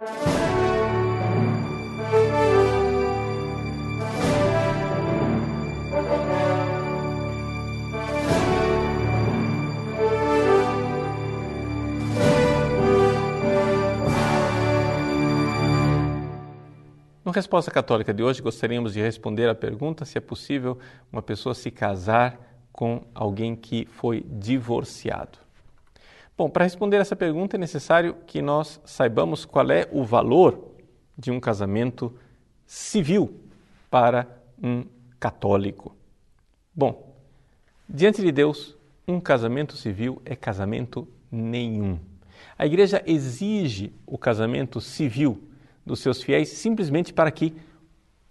No Resposta Católica de hoje, gostaríamos de responder à pergunta se é possível uma pessoa se casar com alguém que foi divorciado. Bom, para responder essa pergunta é necessário que nós saibamos qual é o valor de um casamento civil para um católico. Bom, diante de Deus, um casamento civil é casamento nenhum. A igreja exige o casamento civil dos seus fiéis simplesmente para que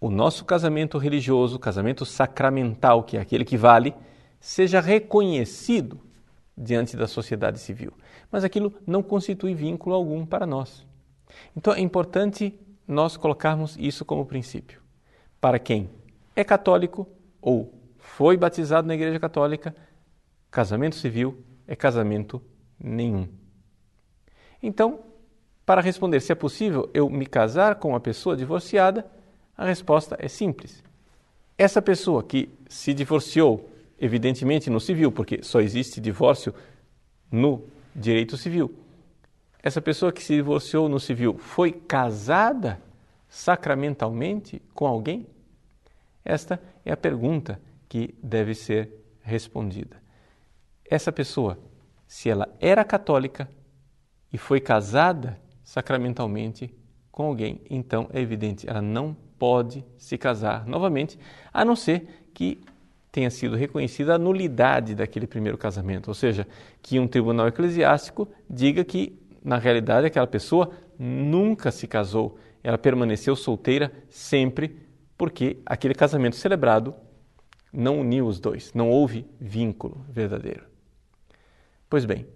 o nosso casamento religioso, o casamento sacramental, que é aquele que vale, seja reconhecido diante da sociedade civil. Mas aquilo não constitui vínculo algum para nós. Então é importante nós colocarmos isso como princípio. Para quem é católico ou foi batizado na Igreja Católica, casamento civil é casamento nenhum. Então, para responder se é possível eu me casar com uma pessoa divorciada, a resposta é simples. Essa pessoa que se divorciou, evidentemente no civil, porque só existe divórcio no direito civil. Essa pessoa que se divorciou no civil foi casada sacramentalmente com alguém? Esta é a pergunta que deve ser respondida. Essa pessoa, se ela era católica e foi casada sacramentalmente com alguém, então é evidente, ela não pode se casar novamente, a não ser que tenha sido reconhecida a nulidade daquele primeiro casamento, ou seja, que um tribunal eclesiástico diga que, na realidade, aquela pessoa nunca se casou, ela permaneceu solteira sempre porque aquele casamento celebrado não uniu os dois, não houve vínculo verdadeiro. Pois bem,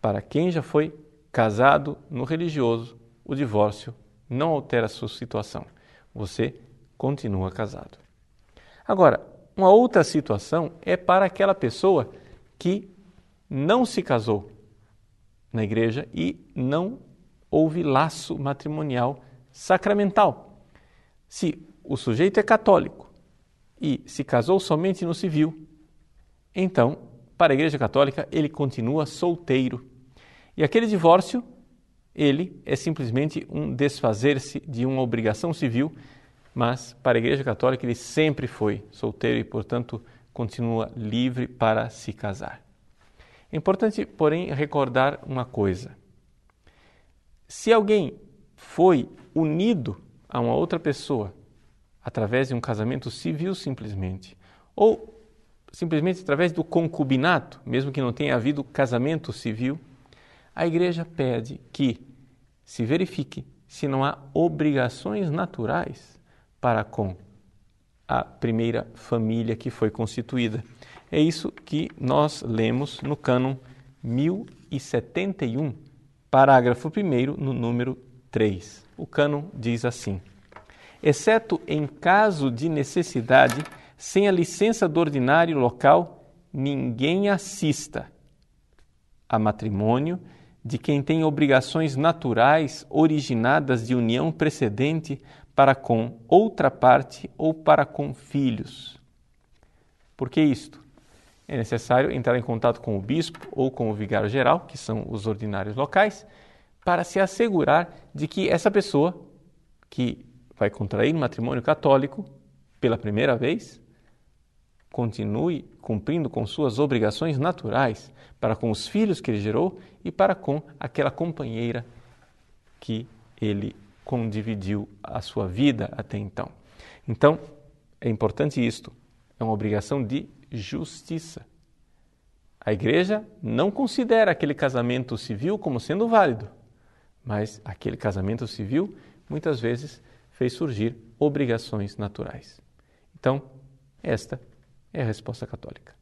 para quem já foi casado no religioso, o divórcio não altera a sua situação. Você continua casado. Agora, uma outra situação é para aquela pessoa que não se casou na igreja e não houve laço matrimonial sacramental. Se o sujeito é católico e se casou somente no civil, então, para a Igreja Católica, ele continua solteiro e aquele divórcio, ele é simplesmente um desfazer-se de uma obrigação civil, mas para a Igreja Católica ele sempre foi solteiro e, portanto, continua livre para se casar. É importante, porém, recordar uma coisa. Se alguém foi unido a uma outra pessoa através de um casamento civil simplesmente, ou simplesmente através do concubinato, mesmo que não tenha havido casamento civil, a igreja pede que se verifique se não há obrigações naturais para com a primeira família que foi constituída. É isso que nós lemos no cânon 1071, parágrafo 1, no número 3. O cânon diz assim: exceto em caso de necessidade, sem a licença do ordinário local, ninguém assista a matrimônio de quem tem obrigações naturais originadas de união precedente para com outra parte ou para com filhos. Por que isto? É necessário entrar em contato com o bispo ou com o vigário geral, que são os ordinários locais, para se assegurar de que essa pessoa que vai contrair matrimônio católico pela primeira vez continue cumprindo com suas obrigações naturais para com os filhos que ele gerou e para com aquela companheira que ele condividiu a sua vida até então. Então, é importante isto, é uma obrigação de justiça. A igreja não considera aquele casamento civil como sendo válido, mas aquele casamento civil muitas vezes fez surgir obrigações naturais. Então, esta é a resposta católica.